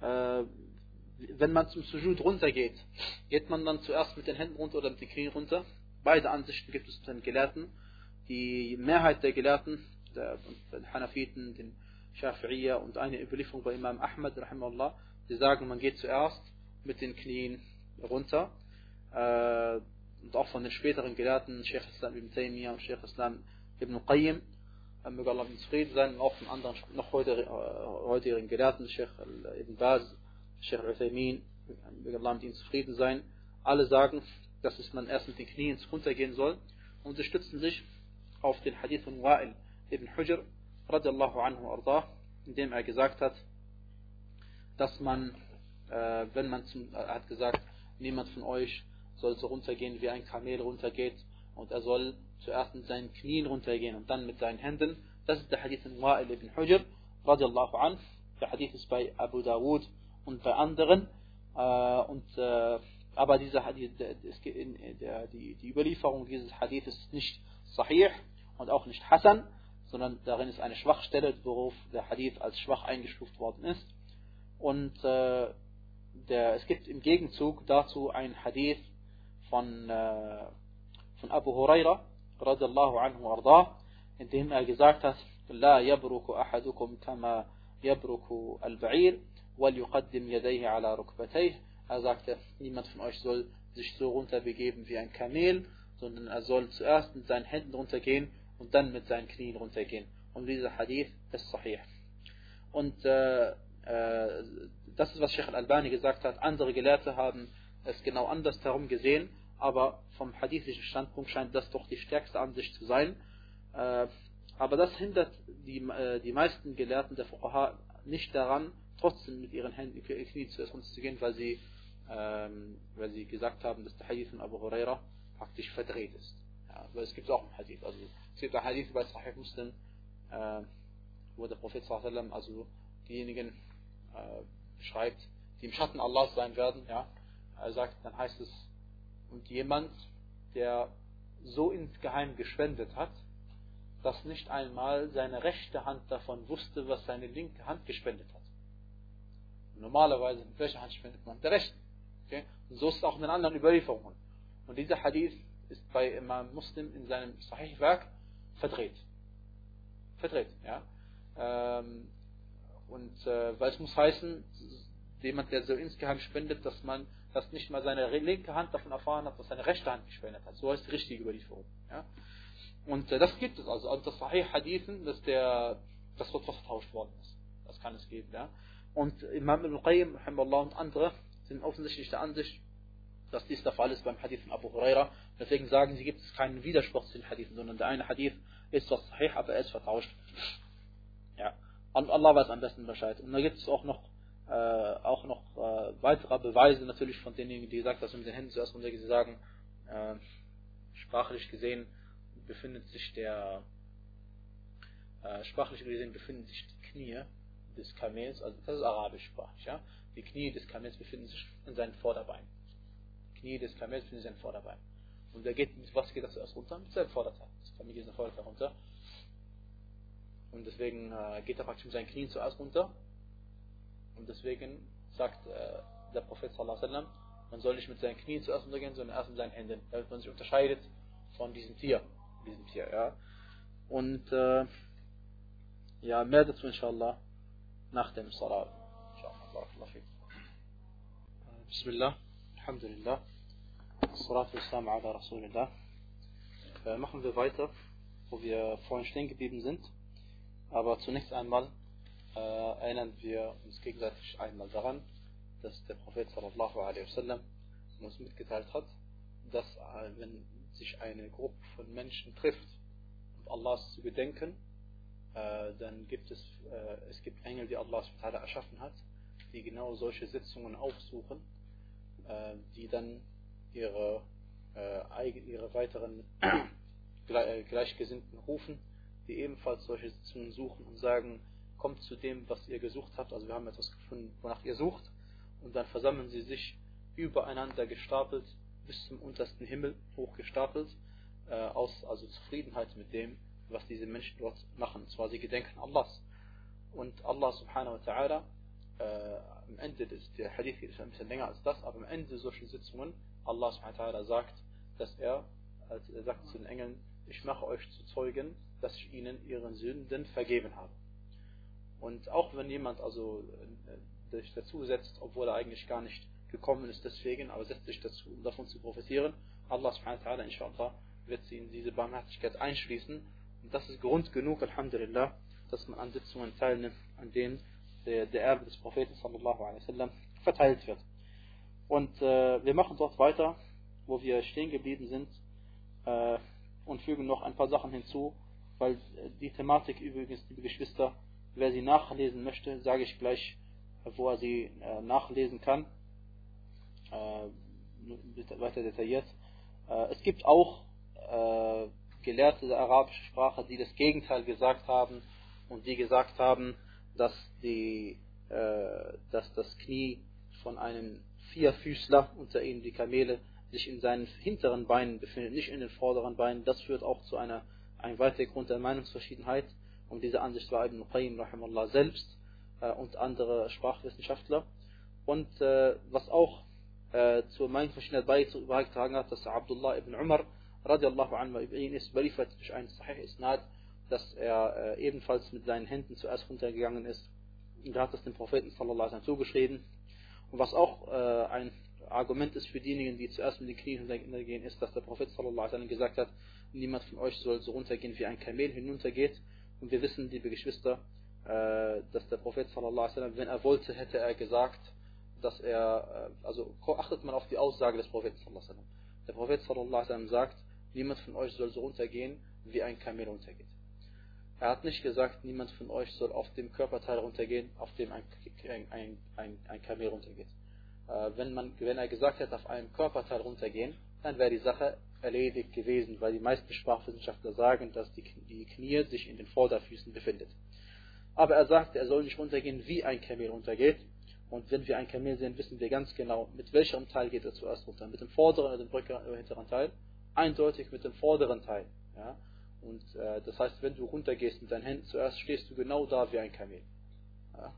äh, wenn man zum Sujud runtergeht, geht man dann zuerst mit den Händen runter oder mit den Knien runter. Beide Ansichten gibt es zu den Gelehrten. Die Mehrheit der Gelehrten den Hanafiten, den Shafi'iyya und eine Überlieferung bei Imam Ahmad, rahimahullah, die sagen, man geht zuerst mit den Knien runter. Äh, und auch von den späteren Gelehrten, Sheikh Islam ibn Taymiyyah und Sheikh Islam ibn Qayyim, äh, möge Allah zufrieden sein, und auch von anderen noch heute, äh, heutigen Gelehrten, Sheikh ibn Baz, Sheikh Uthaymin, möge Allah mit ihnen zufrieden sein. Alle sagen, dass man erst mit den Knien runtergehen soll und sie stützen sich auf den Hadith von Wa'il ibn Hujr radiallahu anhu ardah, indem er gesagt hat, dass man, äh, wenn man zum, er hat gesagt, niemand von euch soll so runtergehen, wie ein Kamel runtergeht, und er soll zuerst mit seinen Knien runtergehen und dann mit seinen Händen. Das ist der Hadith von Wa'il ibn Hujr radiallahu anhu. Der Hadith ist bei Abu Dawud und bei anderen. Äh, und, äh, aber dieser Hadith, die, die Überlieferung dieses Hadith ist nicht sahih und auch nicht Hassan sondern darin ist eine Schwachstelle, worauf der Hadith als schwach eingestuft worden ist. Und äh, der, es gibt im Gegenzug dazu ein Hadith von, äh, von Abu Huraira, radiallahu anhu arda, in dem er gesagt hat, لا يبرك أحدكم كما يبرك البعير وليقدم يديه على ركبتيه. Er sagte, niemand von euch soll sich so runterbegeben wie ein Kamel, sondern er soll zuerst mit seinen Händen runtergehen und dann mit seinen Knien runtergehen. Und dieser Hadith ist sahih. Und äh, äh, das ist, was Sheikh Al-Albani gesagt hat. Andere Gelehrte haben es genau anders darum gesehen, aber vom hadithischen Standpunkt scheint das doch die stärkste Ansicht zu sein. Äh, aber das hindert die, äh, die meisten Gelehrten der Fuqaha nicht daran, trotzdem mit ihren Händen Knie zuerst runterzugehen, weil sie, ähm, weil sie gesagt haben, dass der Hadith von Abu Huraira praktisch verdreht ist. Ja, weil es gibt auch einen Hadith. Also es gibt ein Hadith bei Sahih Muslim, äh, wo der Prophet sallam, also diejenigen äh, beschreibt, die im Schatten Allahs sein werden. Ja, er sagt, dann heißt es, und jemand, der so insgeheim gespendet hat, dass nicht einmal seine rechte Hand davon wusste, was seine linke Hand gespendet hat. Normalerweise, mit welcher Hand spendet man? Der rechten. Okay? Und so ist es auch in anderen Überlieferungen. Und dieser Hadith ist bei Imam Muslim in seinem Sahih-Werk verdreht. Verdreht, ja. Ähm, und äh, weil es muss heißen, jemand, der so insgeheim spendet, dass man, dass nicht mal seine linke Hand davon erfahren hat, dass seine rechte Hand gespendet hat. So heißt die richtige Überlieferung. Ja? Und äh, das gibt es also. Also das Sahih Hadithen, dass der, das Wort vertauscht worden ist. Das kann es geben. Ja? Und Imam al-Qayyim und andere sind offensichtlich der Ansicht, dass dies der Fall ist beim Hadith von Abu Huraira. Deswegen sagen sie, gibt es keinen Widerspruch zu den Hadithen, sondern der eine Hadith ist zwar Sahih, aber er ist vertauscht. Ja. Und Allah weiß am besten Bescheid. Und da gibt es auch noch äh, auch noch äh, weitere Beweise natürlich von denjenigen, die gesagt haben, mit den Händen zuerst runter, die sagen, äh, sprachlich gesehen befindet sich der äh, sprachlich gesehen befinden sich die Knie des Kamels, also das ist arabisch sprachlich, ja. Die Knie des Kamels befinden sich in seinen Vorderbeinen. Knie des Kamels befinden sich in seinen Vorderbeinen. Und der geht, mit was geht das zuerst runter? Mit seinem Vorderteil. Das Kamel geht in Vorderteil runter. Und deswegen äh, geht er praktisch mit seinen Knien zuerst runter und deswegen sagt äh, der Prophet sallallahu man soll nicht mit seinen Knien zuerst untergehen, sondern erst mit seinen Händen, damit man sich unterscheidet von diesem Tier. Diesem Tier ja. Und äh, ja, mehr dazu inshallah nach dem Salat. Bismillah, Alhamdulillah, Salatu Islam ala Rasulillah. Äh, machen wir weiter, wo wir vorhin stehen geblieben sind. Aber zunächst einmal äh, erinnern wir uns gegenseitig einmal daran, dass der Prophet sallallahu alaihi wasallam uns mitgeteilt hat, dass äh, wenn sich eine Gruppe von Menschen trifft, um Allahs zu gedenken, äh, dann gibt es, äh, es gibt Engel, die Allah erschaffen hat, die genau solche Sitzungen aufsuchen, die dann ihre, äh, ihre weiteren Gleichgesinnten rufen, die ebenfalls solche Sitzungen suchen und sagen, kommt zu dem, was ihr gesucht habt. Also wir haben etwas gefunden, wonach ihr sucht. Und dann versammeln sie sich übereinander gestapelt bis zum untersten Himmel hochgestapelt, äh, aus also Zufriedenheit mit dem, was diese Menschen dort machen. Und zwar sie gedenken Allahs. Und Allah subhanahu wa ta'ala, äh, am Ende des, der Hadith ist ein bisschen länger als das, aber am Ende solcher Sitzungen, Allah subhanahu sagt, dass er, als er sagt zu den Engeln, ich mache euch zu Zeugen, dass ich ihnen ihren Sünden vergeben habe. Und auch wenn jemand also äh, sich dazu setzt, obwohl er eigentlich gar nicht gekommen ist deswegen, aber setzt sich dazu, um davon zu profitieren, Allah subhanahu wa ta'ala wird sie in diese Barmherzigkeit einschließen. Und das ist Grund genug, Alhamdulillah, dass man an Sitzungen teilnimmt, an denen der, Erbe des Propheten sallallahu alaihi wasallam verteilt wird. Und äh, wir machen dort weiter, wo wir stehen geblieben sind äh, und fügen noch ein paar Sachen hinzu, weil die Thematik übrigens, liebe Geschwister, Wer sie nachlesen möchte, sage ich gleich, wo er sie äh, nachlesen kann. Äh, weiter detailliert. Äh, es gibt auch äh, Gelehrte der arabischen Sprache, die das Gegenteil gesagt haben und die gesagt haben, dass, die, äh, dass das Knie von einem Vierfüßler, unter ihnen die Kamele, sich in seinen hinteren Beinen befindet, nicht in den vorderen Beinen. Das führt auch zu einer, einem weiteren Grund der Meinungsverschiedenheit. Und diese Ansicht war Ibn Qayyim rahimahullah selbst äh, und andere Sprachwissenschaftler. Und äh, was auch äh, zur Meinungsverschiedenheit beigetragen hat, dass Abdullah ibn Umar radiallahu anhu über ihn ist, überliefert durch einen Sahih Isnad, dass er äh, ebenfalls mit seinen Händen zuerst runtergegangen ist. Und er hat das dem Propheten sallallahu alaihi zugeschrieben. Und was auch äh, ein Argument ist für diejenigen, die zuerst mit den Knien hinuntergehen, ist, dass der Prophet sallallahu alaihi gesagt hat, niemand von euch soll so runtergehen, wie ein Kamel hinuntergeht. Und wir wissen, liebe Geschwister, äh, dass der Prophet sallallahu alaihi wenn er wollte, hätte er gesagt, dass er, äh, also achtet man auf die Aussage des Propheten sallallahu alaihi. Der Prophet sallallahu alaihi sagt, niemand von euch soll so runtergehen, wie ein Kamel runtergeht. Er hat nicht gesagt, niemand von euch soll auf dem Körperteil runtergehen, auf dem ein, ein, ein, ein Kamel runtergeht. Äh, wenn, man, wenn er gesagt hätte, auf einem Körperteil runtergehen, dann wäre die Sache erledigt gewesen, weil die meisten Sprachwissenschaftler sagen, dass die, die Knie sich in den Vorderfüßen befindet. Aber er sagt, er soll nicht runtergehen, wie ein Kamel runtergeht. Und wenn wir ein Kamel sehen, wissen wir ganz genau, mit welchem Teil geht er zuerst runter. Mit dem vorderen oder dem hinteren Teil? Eindeutig mit dem vorderen Teil. Ja? Und äh, das heißt, wenn du runtergehst mit deinen Händen zuerst, stehst du genau da wie ein Kamel. Ja?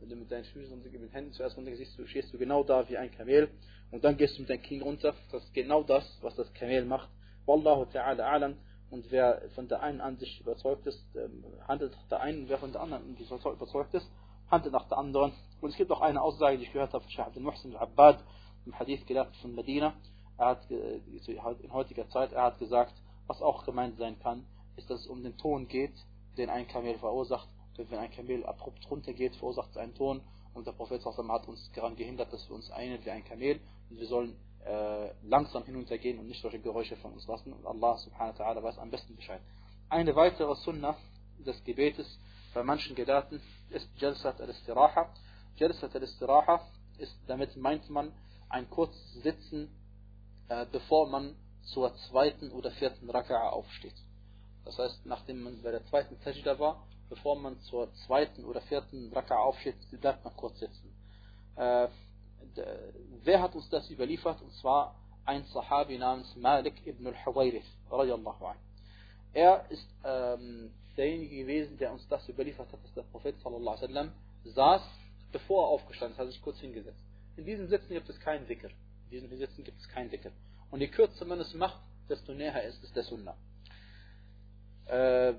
wenn du mit deinen Füßen und mit den Händen zuerst runter siehst, du stehst du genau da wie ein Kamel und dann gehst du mit deinen Knien runter. Das ist genau das, was das Kamel macht. Wallahu ta'ala a'lam. Und wer von der einen Ansicht überzeugt ist, ähm, handelt nach der einen, wer von der anderen überzeugt ist, handelt nach der anderen. Und es gibt auch eine Aussage, die ich gehört habe von Sheikh Abdul Muhsin al-Abbad, im Hadith gedacht von Medina. Er hat in heutiger Zeit, er hat gesagt, was auch gemeint sein kann, ist, dass es um den Ton geht, den ein Kamel verursacht. Wenn ein Kamel abrupt runtergeht, verursacht es einen Ton. Und der Prophet hat uns daran gehindert, dass wir uns einen wie ein Kamel und wir sollen äh, langsam hinuntergehen und nicht solche Geräusche von uns lassen. Und Allah subhanahu wa ta'ala weiß am besten Bescheid. Eine weitere Sunnah des Gebetes bei manchen Gelehrten ist Jalsat al-Istiraha. Jalsat al-Istiraha ist, damit meint man ein kurzes Sitzen, äh, bevor man zur zweiten oder vierten Raka'a aufsteht. Das heißt, nachdem man bei der zweiten Sajda war, bevor man zur zweiten oder vierten Raka'a aufsteht, bleibt man kurz sitzen. Äh, wer hat uns das überliefert? Und zwar ein Sahabi namens Malik ibn anh. Er ist ähm, derjenige gewesen, der uns das überliefert hat, dass der Prophet sallallahu alaihi wasallam saß, bevor er aufgestanden ist, hat sich kurz hingesetzt. In diesem Sitzen gibt es keinen Dhikr. In diesem Sitzen gibt es keinen Dhikr. Und je kürzer man es macht, desto näher ist es der Sunnah. Äh,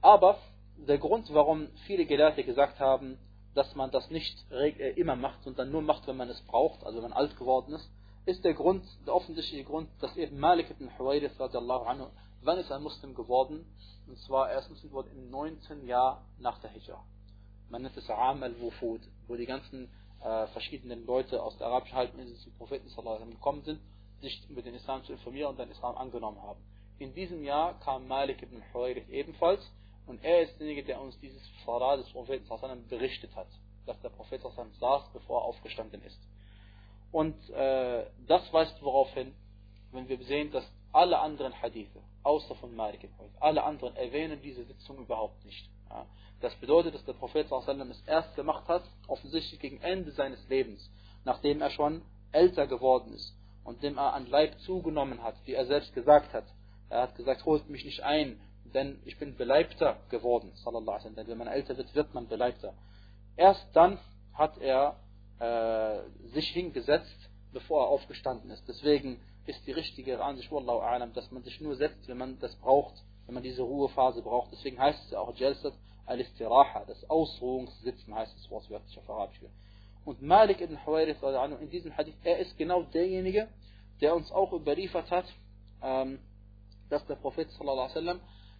aber der Grund, warum viele Gelehrte gesagt haben, dass man das nicht äh, immer macht, sondern nur macht, wenn man es braucht, also wenn man alt geworden ist, ist der Grund, der offensichtliche Grund, dass eben Malik ibn Huwayrith wann ist er Muslim geworden? Und zwar, er geworden im 19. Jahr nach der Hijra. Man nennt es Am al-Wufud, wo die ganzen äh, verschiedenen Leute aus der arabischen Halbinsel zum Propheten sallallahu gekommen sind, sich über den Islam zu informieren und den Islam angenommen haben. In diesem Jahr kam Malik ibn Huwayrith ebenfalls und er ist derjenige, der uns dieses Farah des Propheten sallallahu berichtet hat, dass der Prophet sallallahu saß, bevor er aufgestanden ist. Und äh, das weist worauf hin, wenn wir sehen, dass alle anderen Hadithe, außer von Malik ibn Huwayrith, alle anderen erwähnen diese Sitzung überhaupt nicht. Ja. Das bedeutet, dass der Prophet sallam es erst gemacht hat, offensichtlich gegen Ende seines Lebens, nachdem er schon älter geworden ist und dem er an Leib zugenommen hat, wie er selbst gesagt hat. Er hat gesagt, holt mich nicht ein, denn ich bin beleibter geworden, sallallahu alaihi Denn wenn man älter wird, wird man beleibter. Erst dann hat er äh, sich hingesetzt, bevor er aufgestanden ist. Deswegen ist die richtige Ansicht, wallahu a'lam, dass man sich nur setzt, wenn man das braucht, wenn man diese Ruhephase braucht. Deswegen heißt es ja auch Jalsat al-Istiraha, das Ausruhungssitzen heißt es wortwörtlich auf Arabisch. Und Malik ibn Huwairith in diesem Hadith, er ist genau derjenige, der uns auch überliefert hat, ähm, dass der Prophet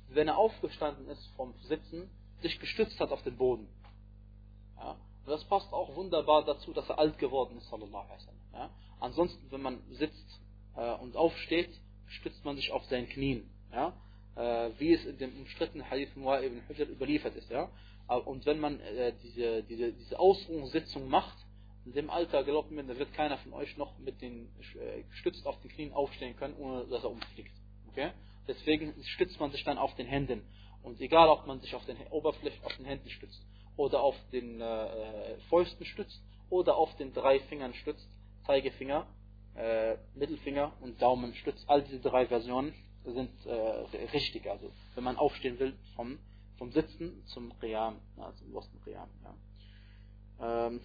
wenn er aufgestanden ist vom Sitzen, sich gestützt hat auf den Boden. Ja? Und das passt auch wunderbar dazu, dass er alt geworden ist, sallallahu. Ja? Ansonsten, wenn man sitzt äh, und aufsteht, stützt man sich auf seinen Knien. Ja? Äh, wie es in dem umstrittenen Hadith von Mu'a ibn Hujr überliefert ist. Ja? Und wenn man äh, diese, diese, diese Ausruhungssitzung macht, in dem Alter, glaubt mir, da wird keiner von euch noch mit den äh, gestützt auf den Knien aufstehen können, ohne dass er umfliegt. Okay? Deswegen stützt man sich dann auf den Händen. Und egal, ob man sich auf den Oberflächen, auf den Händen stützt, oder auf den äh, Fäusten stützt, oder auf den drei Fingern stützt, Zeigefinger, äh, Mittelfinger und Daumen stützt. All diese drei Versionen sind äh, richtig. Also wenn man aufstehen will vom, vom Sitzen zum Qiyam, ja, zum Osten Qiyam. Ja. Ähm,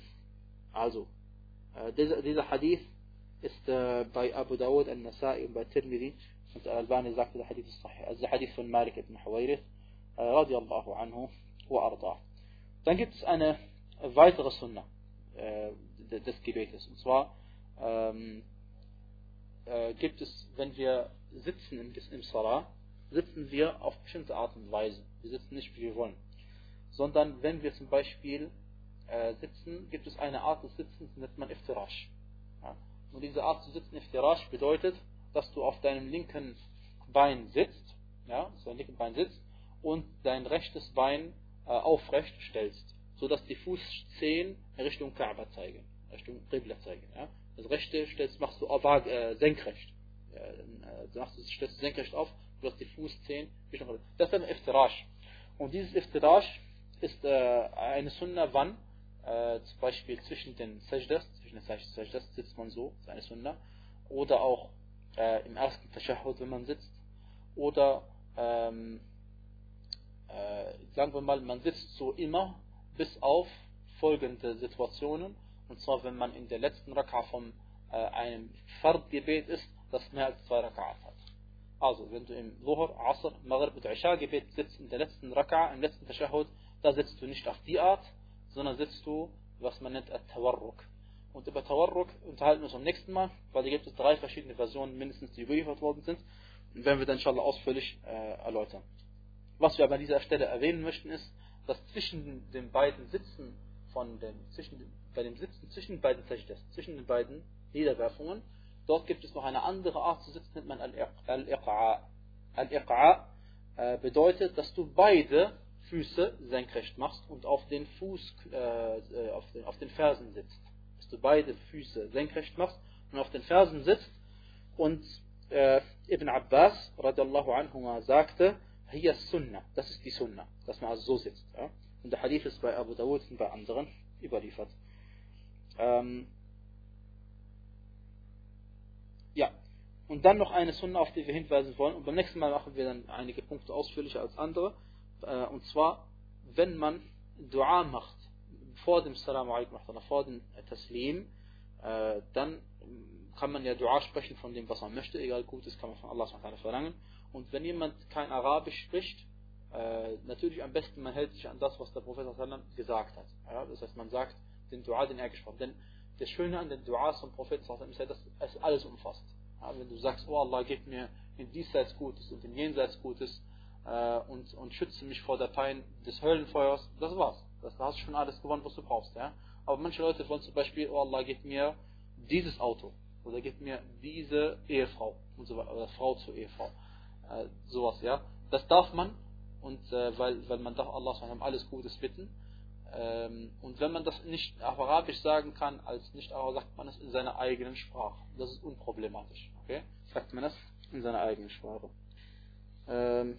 also, äh, dieser, dieser Hadith ist äh, bei Abu Dawud, Al-Nasai und bei Tirmidhi und Al-Albani sagte, der Hadith ist sahih. Also der Hadith von Malik ibn Huwairith, äh, radiallahu anhu wa arda. Dann gibt es eine weitere Sunna äh, des Gebetes. Und zwar ähm, äh, gibt es, wenn wir sitzen im, im Salah, sitzen wir auf bestimmte Art und Weise. Wir sitzen nicht, wie wir wollen. Sondern wenn wir zum Beispiel äh, sitzen, gibt es eine Art des Sitzens, nennt man Iftirash. Ja? Und diese Art zu sitzen, Iftirash, bedeutet, dass du auf deinem linken Bein sitzt, ja, so dein linken Bein sitzt, und dein rechtes Bein äh, aufrecht stellst, sodass die Fußzehen Richtung Kaaba zeigen, Richtung Qibla zeigen. Ja? Das rechte stellst, machst du äh, senkrecht. Äh, machst, stellst du senkrecht auf, du hast die Fußzehen. Das ist ein Iftirash. Und dieses Iftirash ist äh, eine Sunna, wann? Äh, zum Beispiel zwischen den Sajdas, zwischen den Sajdas sitzt man so, ist eine Sunna. Oder auch äh, im ersten Tashahhud, wenn man sitzt. Oder ähm, äh, sagen wir mal, man sitzt so immer bis auf folgende Situationen. Und zwar, wenn man in der letzten Raka von äh, einem Fardgebet ist, das mehr als zwei Raka'at hat. Also, wenn du im Zuhur, Asr, Maghrib und Isha Gebet sitzt in der letzten Raka, im letzten Tashahud, da sitzt du nicht auf die Art, sondern sitzt du, was man nennt, At-Tawarruk. Und über Tawarruk unterhalten wir uns am nächsten Mal, weil da gibt es drei verschiedene Versionen mindestens, die überliefert worden sind. Und werden wir dann inshallah ausführlich äh, erläutern. Was wir aber an dieser Stelle erwähnen möchten, ist, dass zwischen den beiden Sitzen von dem, zwischen, bei dem Sitzen zwischen den beiden Sajdas, zwischen den beiden Niederwerfungen, dort gibt es noch eine andere Art zu sitzen, nennt man Al-Iqa. Al-Iqa äh, bedeutet, dass du beide Füße senkrecht machst und auf den Fuß, äh, äh, auf, den, auf den Fersen sitzt. Dass du beide Füße senkrecht machst und auf den Fersen sitzt. Und äh, Ibn Abbas radiallahu anhu sagte, hier Sunnah, das ist die Sunnah, dass man also so sitzt. Ja? Und der Hadith ist bei Abu Dawud und bei anderen überliefert. Ähm, ja, und dann noch eine Sunna, auf die wir hinweisen wollen. Und beim nächsten Mal machen wir dann einige Punkte ausführlicher als andere. Äh, und zwar, wenn man Dua macht, vor dem Salam alaikum vor dem Taslim, äh, dann kann man ja Dua sprechen von dem, was man möchte, egal Gutes kann man von Allah verlangen. Und wenn jemand kein Arabisch spricht, äh, natürlich am besten, man hält sich an das, was der Prophet gesagt hat. Das heißt, man sagt den Dua, den er gesprochen hat. Das Schöne an den Duas vom Prophet ist ja, dass es alles umfasst. Ja, wenn du sagst, oh Allah, gib mir in diesseits Gutes und in jenseits Gutes äh, und, und schütze mich vor der Pein des Höllenfeuers, das war's. Das, da hast du schon alles gewonnen, was du brauchst. Ja? Aber manche Leute wollen zum Beispiel, oh Allah, gib mir dieses Auto oder gib mir diese Ehefrau und so weiter, oder Frau zur Ehefrau. Äh, sowas, ja. Das darf man, und äh, weil, weil man darf Allah alles Gutes bitten. Ähm, und wenn man das nicht auf Arabisch sagen kann, als Nicht-Araber, sagt man es in seiner eigenen Sprache. Das ist unproblematisch. Okay? Sagt man das in seiner eigenen Sprache. Ähm,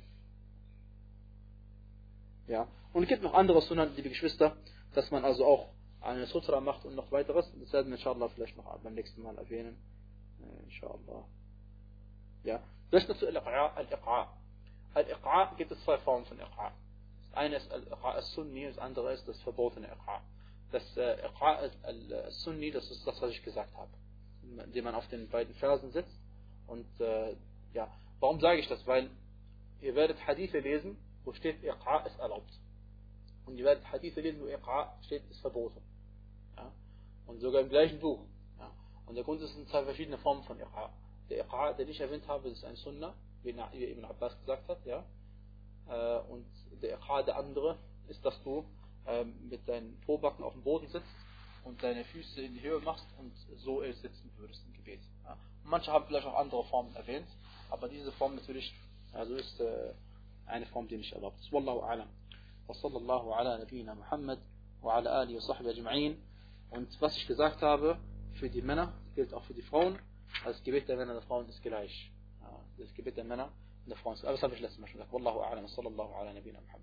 ja. Und es gibt noch andere Sunnah, liebe Geschwister, dass man also auch eine Sutra macht und noch weiteres. Das werden wir inshallah vielleicht noch beim nächsten Mal erwähnen. Äh, inshallah. Ja. Das ist dazu Al-Iqa. Al-Iqa gibt es zwei Formen von Iqa. Das eine ist Al-Iqa al-Sunni, das andere ist das verbotene Iqa. Das äh, Iqa al-Sunni, das ist das, was ich gesagt habe. Indem man auf den beiden Versen sitzt. Und äh, ja, warum sage ich das? Weil ihr werdet Hadithe lesen, wo steht Iqa ist erlaubt. Und ihr werdet Hadithe lesen, wo Iqa steht, ist verboten. Ja? Und sogar im gleichen Buch. Ja? Und der Grund ist, es sind zwei verschiedene Formen von Iqa. Der Iqa, den ich erwähnt habe, ist ein Sunnah, wie Ibn Abbas gesagt hat, ja Äh, und der Iqa, der andere, ist, dass du ähm, mit deinen Pobacken auf dem Boden sitzt und deine Füße in die Höhe machst und so sitzen würdest im Gebet. Ja. Manche haben vielleicht auch andere Formen erwähnt, aber diese Form natürlich, also ist äh, eine Form, die nicht erlaubt ist. Wallahu a'lam. وصلى الله على نبينا محمد وعلى آله وصحبه أجمعين und was ich gesagt habe für die Männer gilt auch für die Frauen das Gebet der Männer und der Frauen ist gleich das Gebet der Männer und der Frauen ist aber das habe ich letztes Mal schon gesagt